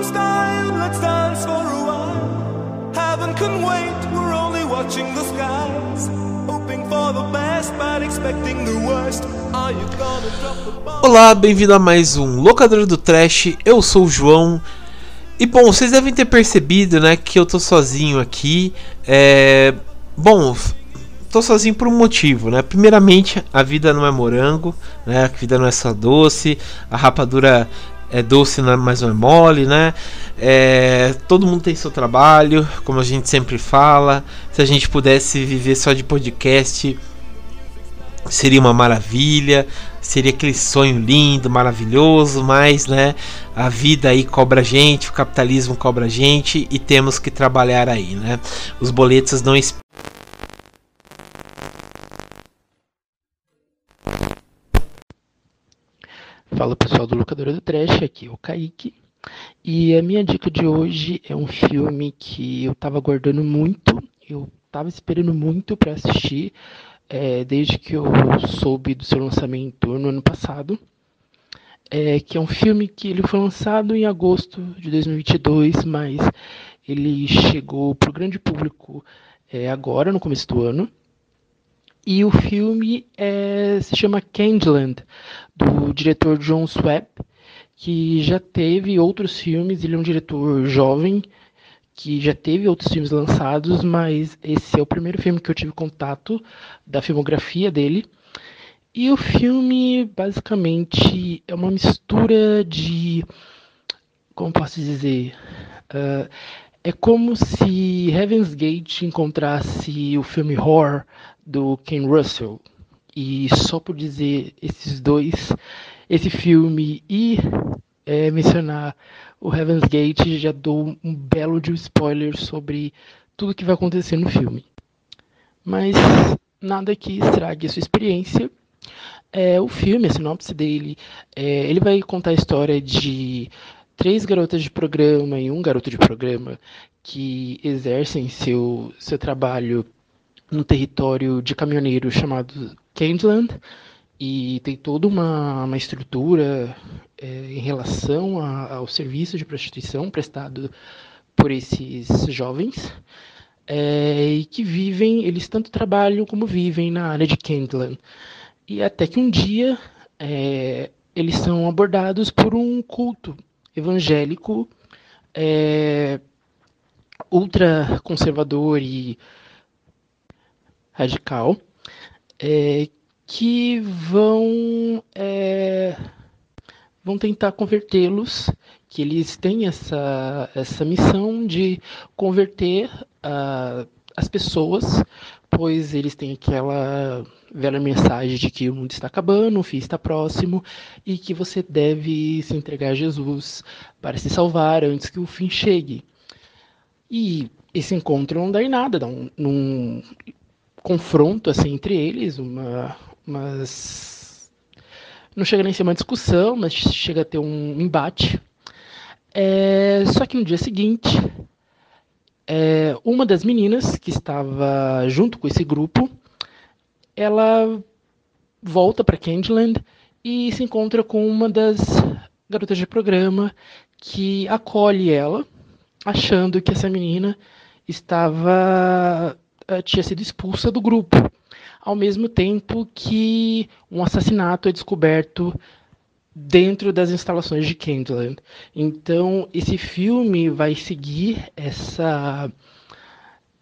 let's dance for a while. Heaven can wait, we're only watching the skies. Hoping for the best, but expecting the worst. Are you gonna drop the bomb? Olá, bem-vindo a mais um Locador do Trash. Eu sou o João. E bom, vocês devem ter percebido, né, que eu tô sozinho aqui. É... Bom, tô sozinho por um motivo, né? Primeiramente, a vida não é morango, né? A vida não é só doce, a rapadura é doce, é- mas não é mole, né? É, todo mundo tem seu trabalho, como a gente sempre fala. Se a gente pudesse viver só de podcast, seria uma maravilha, seria aquele sonho lindo, maravilhoso, mas né, a vida aí cobra a gente, o capitalismo cobra a gente e temos que trabalhar aí, né? Os boletos não esperam. Fala pessoal do Locadora do Trash, aqui é o Kaique. E a minha dica de hoje é um filme que eu tava aguardando muito, eu tava esperando muito para assistir, é, desde que eu soube do seu lançamento no ano passado. É, que é um filme que ele foi lançado em agosto de 2022, mas ele chegou pro grande público é, agora, no começo do ano. E o filme é, se chama Candyland, do diretor John Swab, que já teve outros filmes. Ele é um diretor jovem que já teve outros filmes lançados, mas esse é o primeiro filme que eu tive contato da filmografia dele. E o filme basicamente é uma mistura de. Como posso dizer? Ah, é como se Heaven's Gate encontrasse o filme Horror do Ken Russell. E só por dizer esses dois, esse filme e é, mencionar o Heaven's Gate, já dou um belo de spoiler sobre tudo que vai acontecer no filme. Mas nada que estrague a sua experiência. É, o filme, a sinopse dele, é, ele vai contar a história de três garotas de programa e um garoto de programa que exercem seu, seu trabalho no território de caminhoneiro chamado Candyland e tem toda uma, uma estrutura é, em relação a- ao serviço de prostituição prestado por esses jovens é, e que vivem, eles tanto trabalham como vivem na área de Candyland. E até que um dia é, eles são abordados por um culto evangélico é, ultra conservador e radical é, que vão é, vão tentar convertê-los, que eles têm essa, essa missão de converter ah, as pessoas, pois eles têm aquela velha mensagem de que o mundo está acabando, o fim está próximo e que você deve se entregar a Jesus para se salvar antes que o fim chegue. E esse encontro não dá em nada, dá um, num confronto assim entre eles, uma, umas não chega nem a ser uma discussão, mas chega a ter um embate. É, só que no dia seguinte, é, uma das meninas que estava junto com esse grupo, ela volta para Candyland e se encontra com uma das garotas de programa que acolhe ela, achando que essa menina estava eh, tinha sido expulsa do grupo, ao mesmo tempo que um assassinato é descoberto dentro das instalações de Candyland. Então, esse filme vai seguir essa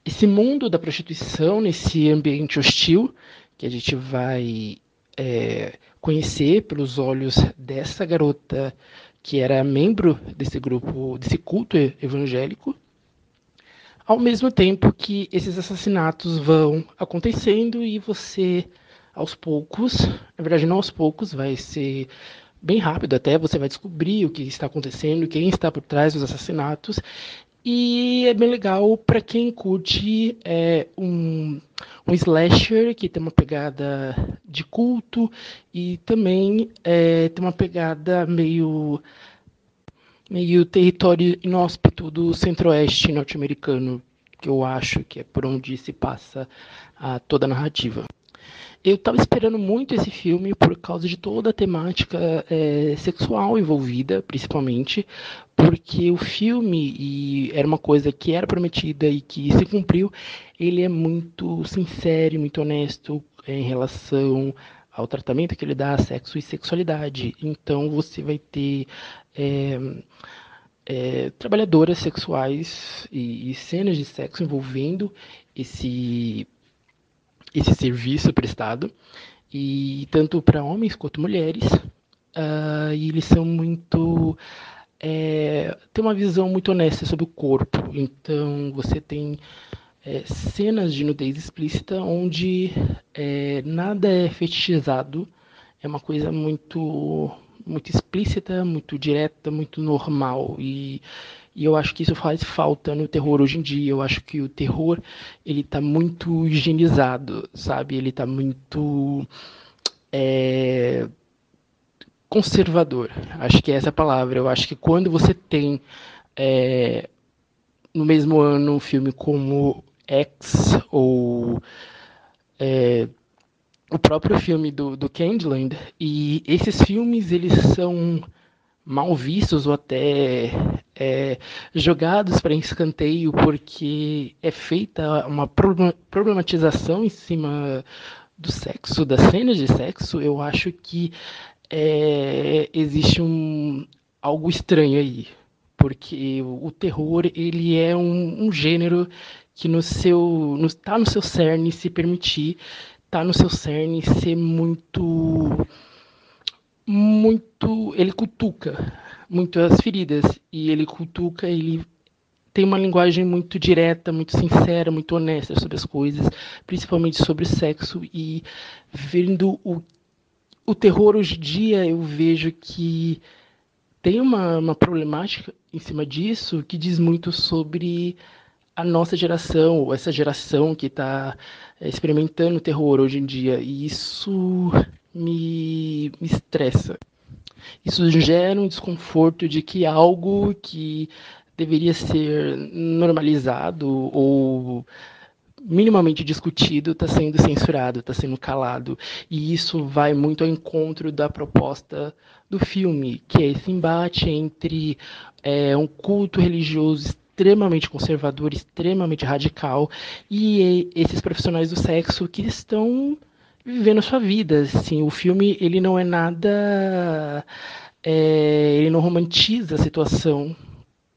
esse mundo da prostituição nesse ambiente hostil que a gente vai é, conhecer pelos olhos dessa garota que era membro desse grupo, desse culto evangélico, ao mesmo tempo que esses assassinatos vão acontecendo e você, aos poucos, na verdade não aos poucos, vai ser bem rápido até, você vai descobrir o que está acontecendo, quem está por trás dos assassinatos. E é bem legal para quem curte é, um, um slasher que tem uma pegada de culto e também é, tem uma pegada meio meio território inóspito do centro-oeste norte-americano, que eu acho que é por onde se passa a, toda a narrativa. Eu estava esperando muito esse filme por causa de toda a temática é, sexual envolvida, principalmente, porque o filme, e era uma coisa que era prometida e que se cumpriu, ele é muito sincero, muito honesto é, em relação ao tratamento que ele dá a sexo e sexualidade. Então você vai ter é, é, trabalhadoras sexuais e, e, cenas de sexo envolvendo esse esse serviço prestado. E tanto para homens quanto mulheres uh, e eles são muito é, tem uma visão muito honesta sobre o corpo. Então você tem é, cenas de nudez explícita onde é, nada é fetichizado, é uma coisa muito muito explícita, muito direta, muito normal. E, e eu acho que isso faz falta no terror hoje em dia. Eu acho que o terror ele está muito higienizado, sabe? Ele está muito é, conservador. Acho que é essa a palavra. Eu acho que quando você tem é, no mesmo ano um filme como X ou é, o próprio filme do, do Candyland e esses filmes eles são mal vistos ou até é, jogados para escanteio porque é feita uma problematização em cima do sexo, das cenas de sexo, eu acho que é, existe um, algo estranho aí. Porque o terror ele é um, um gênero que no seu no, tá no seu cerne se permitir tá no seu cerne ser muito muito ele cutuca muito as feridas e ele cutuca ele tem uma linguagem muito direta muito sincera muito honesta sobre as coisas principalmente sobre sexo e vendo o o terror hoje em dia eu vejo que tem uma, uma problemática em cima disso que diz muito sobre a nossa geração, ou essa geração que está é, experimentando terror hoje em dia. E isso me, me estressa. Isso gera um desconforto de que algo que deveria ser normalizado ou minimamente discutido está sendo censurado, está sendo calado. E isso vai muito ao encontro da proposta do filme, que é esse embate entre é, um culto religioso extremamente conservador, extremamente radical, e esses profissionais do sexo que estão vivendo a sua vida. Assim, o filme ele não é nada, é, ele não romantiza a situação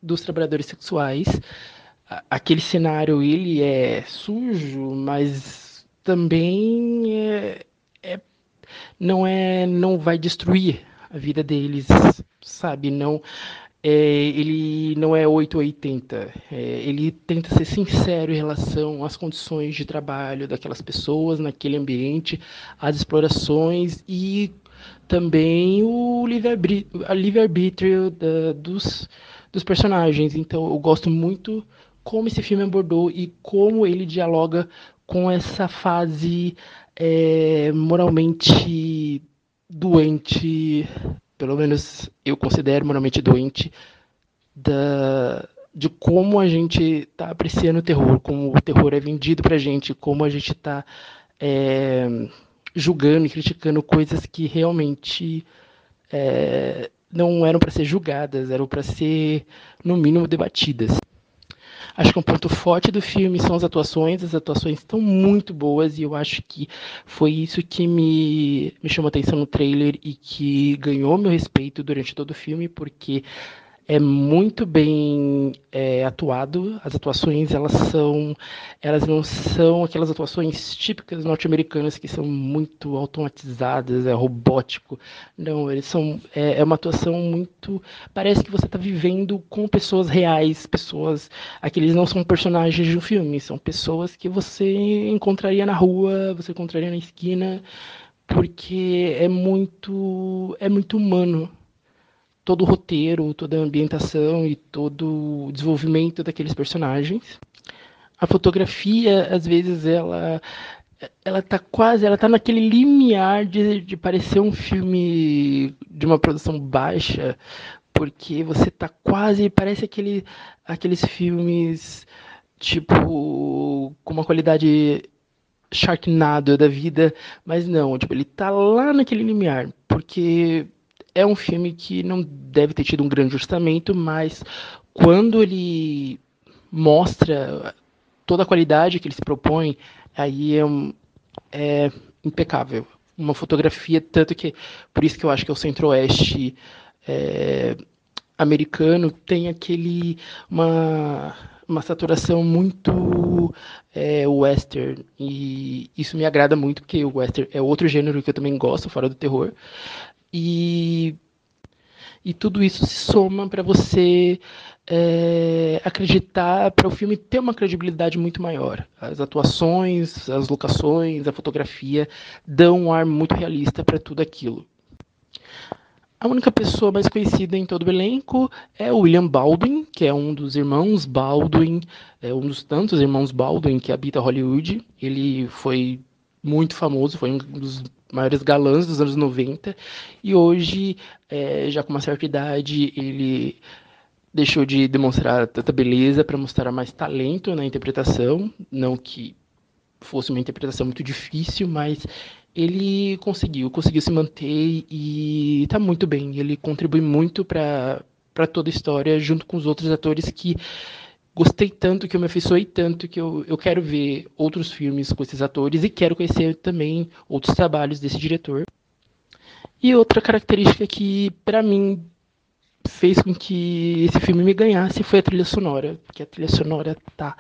dos trabalhadores sexuais. Aquele cenário ele é sujo, mas também é, é, não é, não vai destruir a vida deles, sabe? Não é, ele não é 880. É, ele tenta ser sincero em relação às condições de trabalho daquelas pessoas naquele ambiente, às explorações e também o livre-arbítrio dos, dos personagens. Então eu gosto muito como esse filme abordou e como ele dialoga com essa fase é, moralmente doente pelo menos eu considero moralmente doente, da, de como a gente está apreciando o terror, como o terror é vendido para a gente, como a gente está é, julgando e criticando coisas que realmente é, não eram para ser julgadas, eram para ser, no mínimo, debatidas. Acho que um ponto forte do filme são as atuações. As atuações estão muito boas e eu acho que foi isso que me, me chamou atenção no trailer e que ganhou meu respeito durante todo o filme, porque é muito bem é, atuado. As atuações elas são, elas não são aquelas atuações típicas norte-americanas que são muito automatizadas, é robótico. Não, eles são é, é uma atuação muito, parece que você está vivendo com pessoas reais, pessoas, aqueles não são personagens de um filme, são pessoas que você encontraria na rua, você encontraria na esquina, porque é muito, é muito humano todo o roteiro, toda a ambientação e todo o desenvolvimento daqueles personagens. A fotografia, às vezes, ela ela tá quase, ela tá naquele limiar de, de parecer um filme de uma produção baixa, porque você tá quase, parece aquele, aqueles filmes tipo com uma qualidade Sharknado da vida, mas não, tipo, ele tá lá naquele limiar, porque é um filme que não deve ter tido um grande orçamento, mas quando ele mostra toda a qualidade que ele se propõe, aí é, um, é impecável. Uma fotografia, tanto que, por isso que eu acho que é o centro-oeste é, americano tem aquele, uma, uma saturação muito é, western, e isso me agrada muito, porque o western é outro gênero que eu também gosto, fora do terror, e, e tudo isso se soma para você é, acreditar, para o filme ter uma credibilidade muito maior. As atuações, as locações, a fotografia dão um ar muito realista para tudo aquilo. A única pessoa mais conhecida em todo o elenco é o William Baldwin, que é um dos irmãos Baldwin, é um dos tantos irmãos Baldwin que habita Hollywood. Ele foi muito famoso, foi um dos maiores galãs dos anos 90, e hoje, é, já com uma certa idade, ele deixou de demonstrar tanta beleza para mostrar mais talento na interpretação, não que fosse uma interpretação muito difícil, mas ele conseguiu, conseguiu se manter e está muito bem. Ele contribui muito para para toda a história, junto com os outros atores que gostei tanto, que eu me afeiçoei tanto, que eu, eu quero ver outros filmes com esses atores e quero conhecer também outros trabalhos desse diretor. E outra característica que, para mim, fez com que esse filme me ganhasse foi a trilha sonora, porque a trilha sonora tá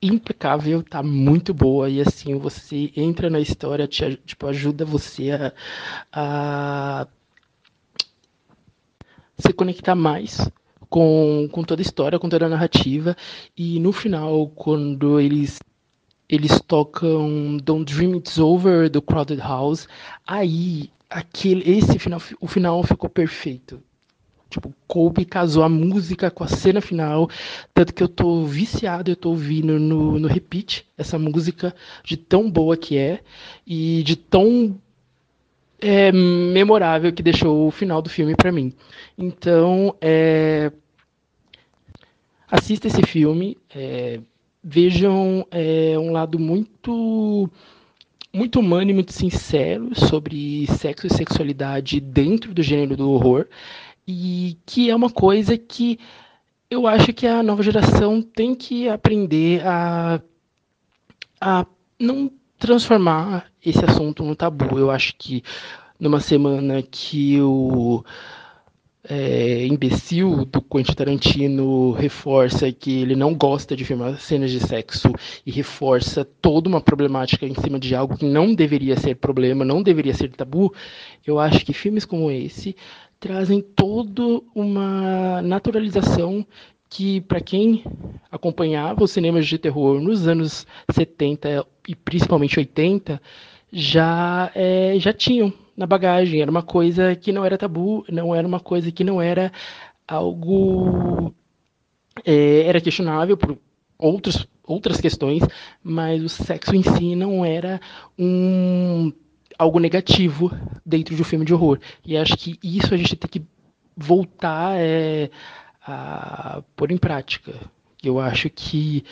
impecável, tá muito boa e assim você entra na história, te, tipo, ajuda você a, a se conectar mais com, com toda a história, com toda a narrativa. E no final, quando eles eles tocam Don't Dream It's Over do Crowded House, aí aquele esse final o final ficou perfeito. Tipo, Kobe casou a música com a cena final, tanto que eu tô viciado, eu tô ouvindo no, no repeat essa música de tão boa que é e de tão é, memorável que deixou o final do filme para mim. Então, é, assista esse filme, é, vejam é, um lado muito muito humano e muito sincero sobre sexo e sexualidade dentro do gênero do horror e que é uma coisa que eu acho que a nova geração tem que aprender a, a não transformar esse assunto no tabu. Eu acho que numa semana que o é, imbecil do Quentin Tarantino reforça que ele não gosta de filmar cenas de sexo e reforça toda uma problemática em cima de algo que não deveria ser problema, não deveria ser tabu, eu acho que filmes como esse trazem toda uma naturalização que, para quem acompanhava os cinemas de terror nos anos 70 e principalmente 80, já, é, já tinham na bagagem. Era uma coisa que não era tabu, não era uma coisa que não era algo. É, era questionável por outros, outras questões, mas o sexo em si não era um algo negativo dentro de um filme de horror. E acho que isso a gente tem que voltar é, a pôr em prática. Eu acho que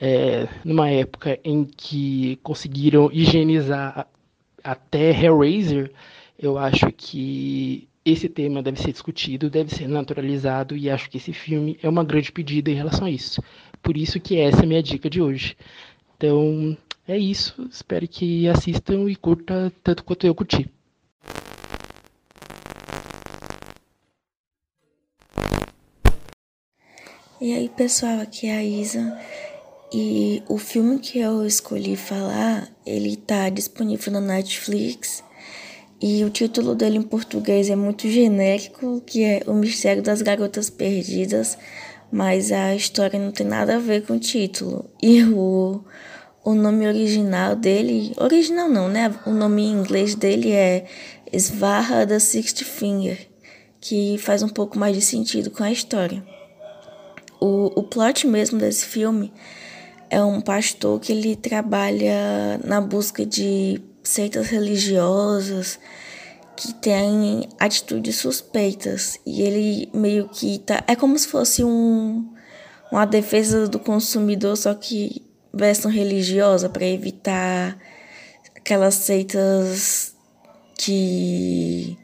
é, numa época em que conseguiram higienizar até Hellraiser, eu acho que esse tema deve ser discutido, deve ser naturalizado e acho que esse filme é uma grande pedida em relação a isso. Por isso que essa é a minha dica de hoje. Então, é isso. Espero que assistam e curtam tanto quanto eu curti. E aí, pessoal, aqui é a Isa. E o filme que eu escolhi falar, ele tá disponível na Netflix. E o título dele em português é muito genérico, que é O Mistério das Garotas Perdidas, mas a história não tem nada a ver com o título. E o, o nome original dele, original não, né? O nome em inglês dele é Svarra da Sixth Finger, que faz um pouco mais de sentido com a história. O, o plot mesmo desse filme é um pastor que ele trabalha na busca de seitas religiosas que têm atitudes suspeitas e ele meio que tá é como se fosse um uma defesa do consumidor só que versão religiosa para evitar aquelas seitas que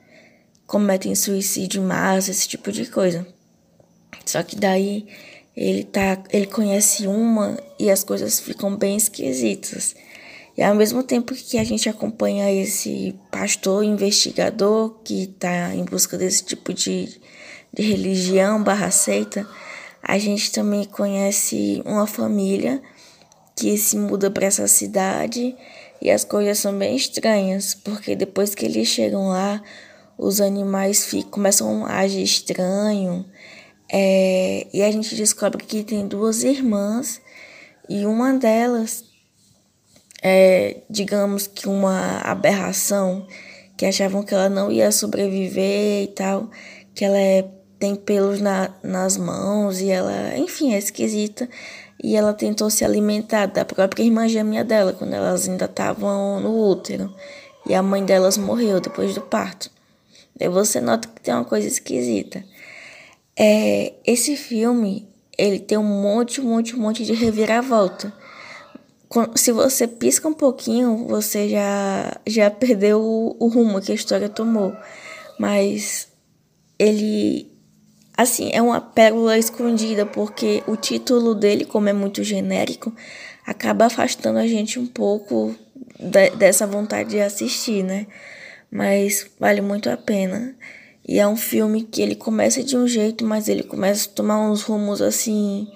cometem suicídio massa, esse tipo de coisa. Só que daí ele tá, ele conhece uma e as coisas ficam bem esquisitas. E ao mesmo tempo que a gente acompanha esse pastor investigador que está em busca desse tipo de, de religião barra seita, a gente também conhece uma família que se muda para essa cidade e as coisas são bem estranhas, porque depois que eles chegam lá, os animais ficam, começam a agir estranho. É, e a gente descobre que tem duas irmãs e uma delas é, digamos que uma aberração, que achavam que ela não ia sobreviver e tal, que ela é, tem pelos na, nas mãos e ela, enfim, é esquisita. E ela tentou se alimentar da própria irmã gêmea dela, quando elas ainda estavam no útero. E a mãe delas morreu depois do parto. Daí você nota que tem uma coisa esquisita. É, esse filme, ele tem um monte, um monte, um monte de reviravolta. Se você pisca um pouquinho, você já, já perdeu o, o rumo que a história tomou. Mas ele assim, é uma pérola escondida, porque o título dele, como é muito genérico, acaba afastando a gente um pouco de, dessa vontade de assistir, né? Mas vale muito a pena. E é um filme que ele começa de um jeito, mas ele começa a tomar uns rumos assim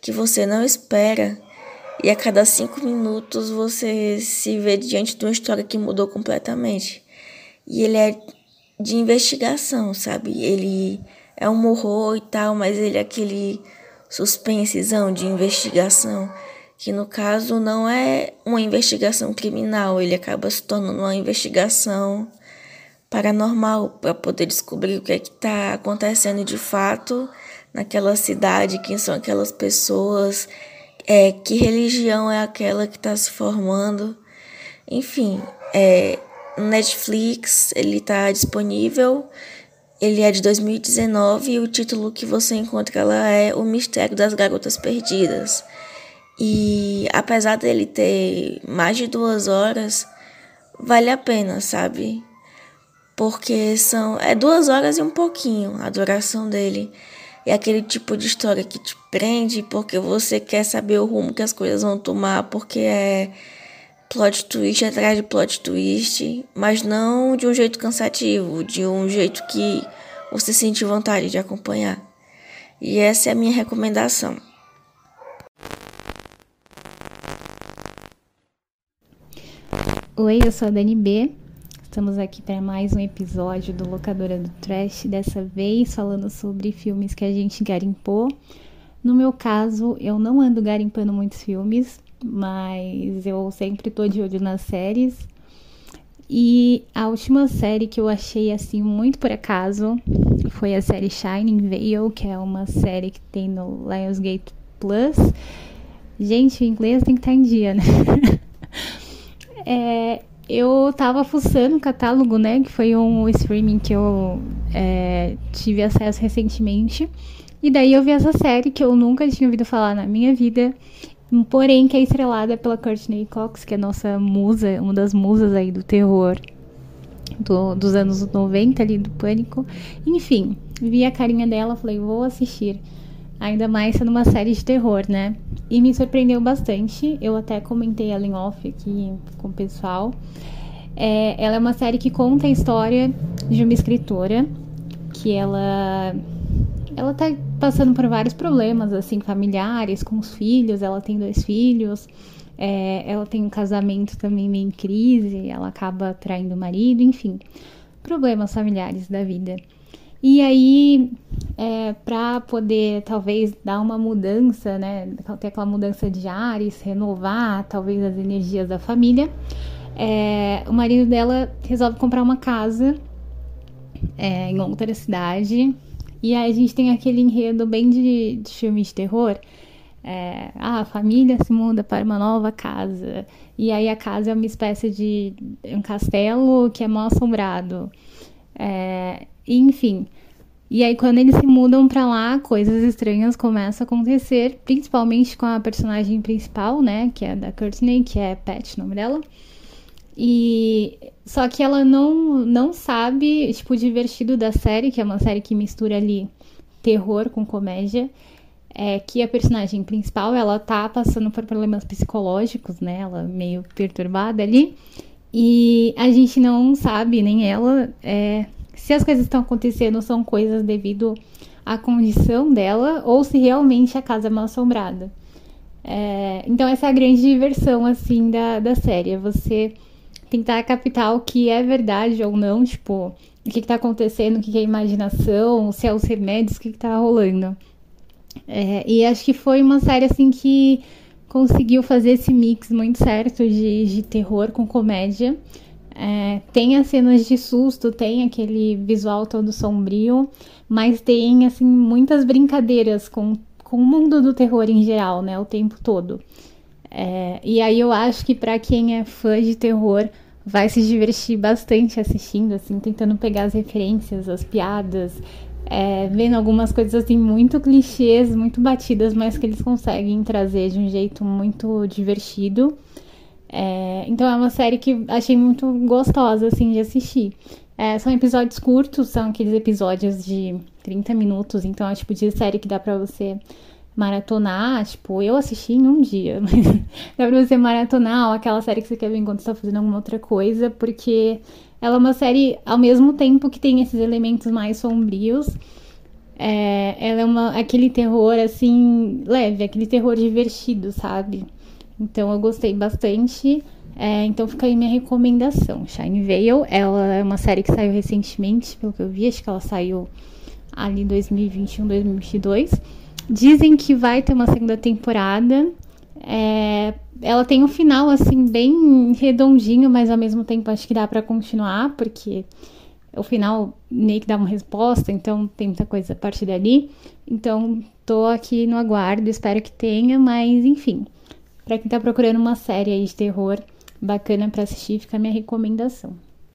que você não espera. E a cada cinco minutos você se vê diante de uma história que mudou completamente. E ele é de investigação, sabe? Ele é um horror e tal, mas ele é aquele suspensezão de investigação, que no caso não é uma investigação criminal, ele acaba se tornando uma investigação paranormal para poder descobrir o que é que está acontecendo de fato naquela cidade, quem são aquelas pessoas, é, que religião é aquela que está se formando. Enfim, é, Netflix ele está disponível ele é de 2019 e o título que você encontra lá é O Mistério das Garotas Perdidas. E apesar dele ter mais de duas horas, vale a pena, sabe? Porque são. É duas horas e um pouquinho a duração dele. É aquele tipo de história que te prende porque você quer saber o rumo que as coisas vão tomar, porque é plot twist atrás de plot twist, mas não de um jeito cansativo, de um jeito que você sente vontade de acompanhar. E essa é a minha recomendação. Oi, eu sou a Dani B. Estamos aqui para mais um episódio do Locadora do Trash, dessa vez falando sobre filmes que a gente garimpou. No meu caso, eu não ando garimpando muitos filmes, mas eu sempre tô de olho nas séries. E a última série que eu achei assim muito por acaso foi a série Shining Veil, que é uma série que tem no Lionsgate Plus. Gente, o inglês tem que estar tá em dia, né? é, eu tava fuçando o catálogo, né? Que foi um streaming que eu é, tive acesso recentemente. E daí eu vi essa série que eu nunca tinha ouvido falar na minha vida porém que é estrelada pela Courtney Cox, que é nossa musa, uma das musas aí do terror do, dos anos 90 ali, do Pânico. Enfim, vi a carinha dela, falei, vou assistir. Ainda mais sendo uma série de terror, né? E me surpreendeu bastante. Eu até comentei ela em off aqui com o pessoal. É, ela é uma série que conta a história de uma escritora que ela ela tá passando por vários problemas, assim, familiares, com os filhos. Ela tem dois filhos. É, ela tem um casamento também meio em crise. Ela acaba traindo o marido, enfim. Problemas familiares da vida. E aí, é, para poder talvez dar uma mudança, né, ter aquela mudança de ares, renovar talvez as energias da família, é, o marido dela resolve comprar uma casa é, em outra cidade e aí a gente tem aquele enredo bem de, de filme de terror. É, ah, a família se muda para uma nova casa. E aí a casa é uma espécie de um castelo que é mal assombrado. É, enfim. E aí quando eles se mudam para lá, coisas estranhas começam a acontecer, principalmente com a personagem principal, né, que é da Courtney, que é Pat, o nome dela. E só que ela não não sabe, tipo, o divertido da série, que é uma série que mistura ali terror com comédia, é que a personagem principal, ela tá passando por problemas psicológicos, né? Ela meio perturbada ali. E a gente não sabe, nem ela, é, se as coisas estão acontecendo são coisas devido à condição dela ou se realmente a casa é mal assombrada. É, então essa é a grande diversão, assim, da, da série. É você tentar captar o que é verdade ou não, tipo, o que, está acontecendo, o que, que, é imaginação, se é os remédios, o que, está rolando. É, e acho que foi uma série assim que conseguiu fazer esse mix muito certo de, de terror com comédia. É, tem as cenas de susto, tem aquele visual todo sombrio, mas tem assim muitas brincadeiras com, com o mundo do terror em geral, né, o tempo todo. É, e aí eu acho que para quem é fã de terror vai se divertir bastante assistindo, assim, tentando pegar as referências, as piadas, é, vendo algumas coisas assim muito clichês, muito batidas, mas que eles conseguem trazer de um jeito muito divertido. É, então é uma série que achei muito gostosa assim de assistir. É, são episódios curtos, são aqueles episódios de 30 minutos, então é tipo de série que dá pra você maratonar, tipo, eu assisti em um dia, mas dá pra você maratonar ou aquela série que você quer ver enquanto você tá fazendo alguma outra coisa, porque ela é uma série, ao mesmo tempo que tem esses elementos mais sombrios, é, ela é uma, aquele terror, assim, leve, aquele terror divertido, sabe? Então eu gostei bastante. É, então fica aí minha recomendação. Shine Veil, ela é uma série que saiu recentemente, pelo que eu vi, acho que ela saiu ali 2021, 2022. Dizem que vai ter uma segunda temporada. É, ela tem um final assim bem redondinho, mas ao mesmo tempo acho que dá para continuar, porque o final meio que dá uma resposta, então tem muita coisa a partir dali. Então tô aqui no aguardo, espero que tenha, mas enfim. Para quem tá procurando uma série de terror bacana para assistir, fica a minha recomendação.